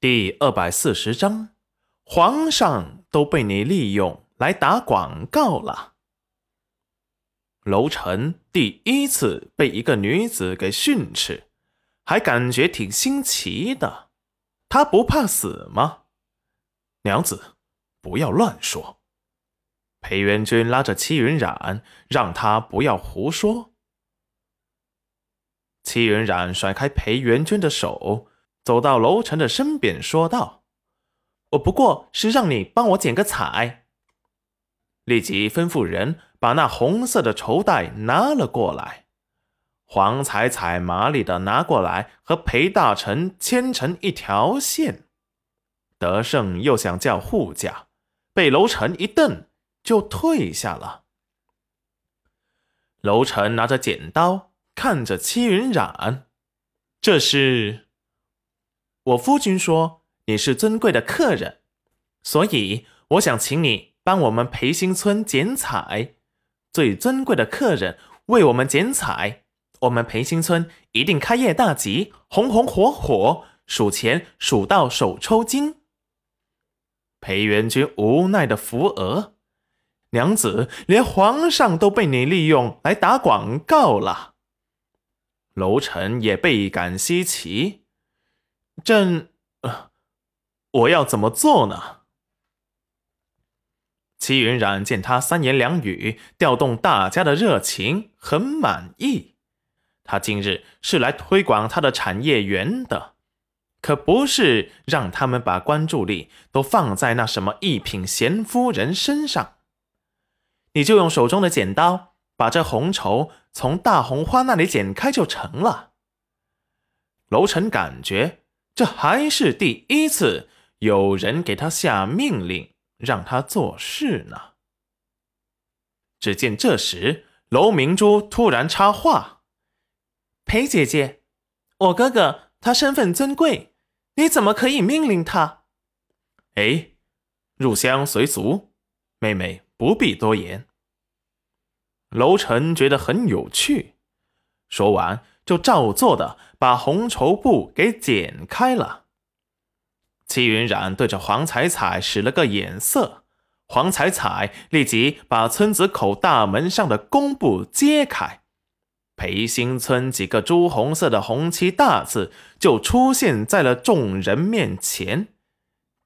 第二百四十章，皇上都被你利用来打广告了。楼臣第一次被一个女子给训斥，还感觉挺新奇的。他不怕死吗？娘子，不要乱说。裴元君拉着戚云染，让他不要胡说。戚云染甩开裴元君的手。走到楼臣的身边，说道：“我不过是让你帮我剪个彩。”立即吩咐人把那红色的绸带拿了过来。黄彩彩麻利的拿过来，和裴大臣牵成一条线。德胜又想叫护驾，被楼臣一瞪，就退下了。楼臣拿着剪刀，看着戚云染，这是。我夫君说你是尊贵的客人，所以我想请你帮我们培新村剪彩。最尊贵的客人为我们剪彩，我们培新村一定开业大吉，红红火火，数钱数到手抽筋。裴元君无奈的扶额，娘子，连皇上都被你利用来打广告了。楼臣也倍感稀奇。朕，我要怎么做呢？齐云染见他三言两语调动大家的热情，很满意。他今日是来推广他的产业园的，可不是让他们把关注力都放在那什么一品贤夫人身上。你就用手中的剪刀把这红绸从大红花那里剪开就成了。楼臣感觉。这还是第一次有人给他下命令，让他做事呢。只见这时，楼明珠突然插话：“裴姐姐，我哥哥他身份尊贵，你怎么可以命令他？”哎，入乡随俗，妹妹不必多言。楼臣觉得很有趣，说完。就照做的把红绸布给剪开了。齐云染对着黄彩彩使了个眼色，黄彩彩立即把村子口大门上的公布揭开，裴新村几个朱红色的红漆大字就出现在了众人面前。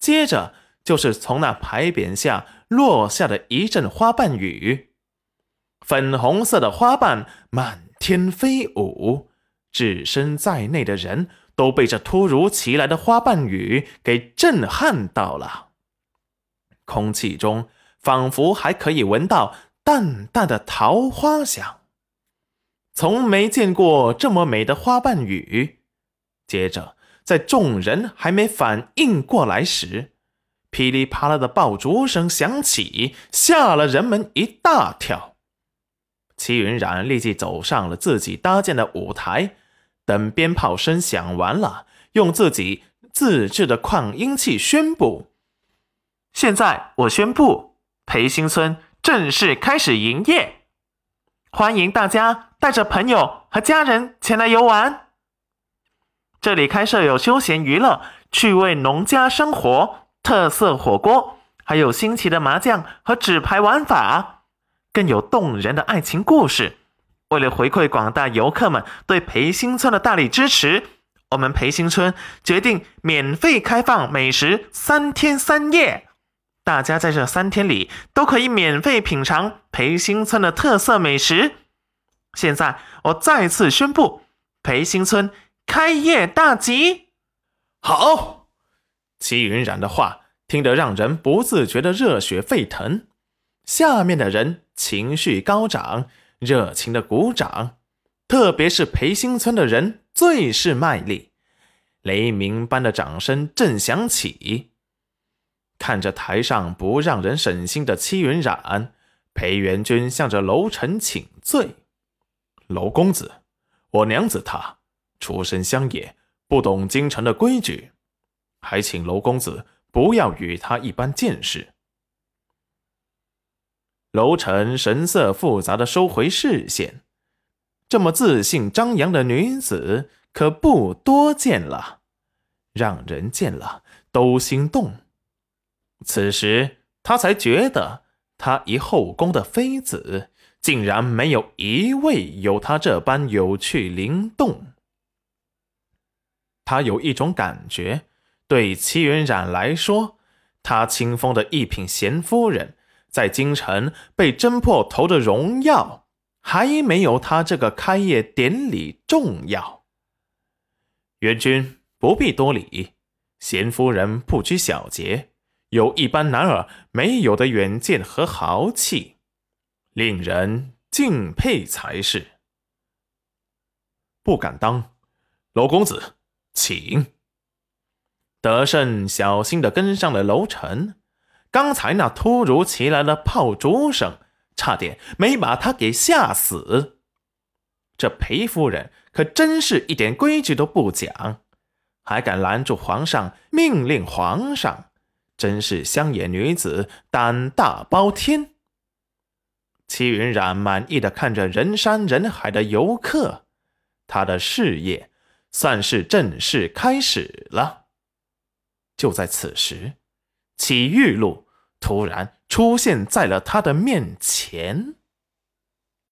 接着就是从那牌匾下落下的一阵花瓣雨，粉红色的花瓣满天飞舞。置身在内的人都被这突如其来的花瓣雨给震撼到了，空气中仿佛还可以闻到淡淡的桃花香，从没见过这么美的花瓣雨。接着，在众人还没反应过来时，噼里啪啦的爆竹声响起，吓了人们一大跳。齐云染立即走上了自己搭建的舞台。等鞭炮声响完了，用自己自制的扩音器宣布：“现在我宣布，培新村正式开始营业，欢迎大家带着朋友和家人前来游玩。这里开设有休闲娱乐、趣味农家生活、特色火锅，还有新奇的麻将和纸牌玩法，更有动人的爱情故事。”为了回馈广大游客们对培新村的大力支持，我们培新村决定免费开放美食三天三夜。大家在这三天里都可以免费品尝培新村的特色美食。现在我再次宣布，培新村开业大吉！好，齐云染的话听得让人不自觉的热血沸腾，下面的人情绪高涨。热情的鼓掌，特别是裴新村的人最是卖力，雷鸣般的掌声震响起。看着台上不让人省心的戚云染，裴元君向着楼臣请罪：“楼公子，我娘子她出身乡野，不懂京城的规矩，还请楼公子不要与她一般见识。”楼臣神色复杂的收回视线，这么自信张扬的女子可不多见了。让人见了都心动。此时他才觉得，他一后宫的妃子，竟然没有一位有他这般有趣灵动。他有一种感觉，对齐云冉来说，他清风的一品贤夫人，在京城被侦破头的荣耀，还没有他这个开业典礼重要。元君不必多礼，贤夫人不拘小节，有一般男儿没有的远见和豪气，令人敬佩才是。不敢当，娄公子。请。德胜小心的跟上了楼臣，刚才那突如其来的炮竹声，差点没把他给吓死。这裴夫人可真是一点规矩都不讲，还敢拦住皇上，命令皇上，真是乡野女子胆大包天。齐云染满意的看着人山人海的游客，他的事业。算是正式开始了。就在此时，启玉路突然出现在了他的面前。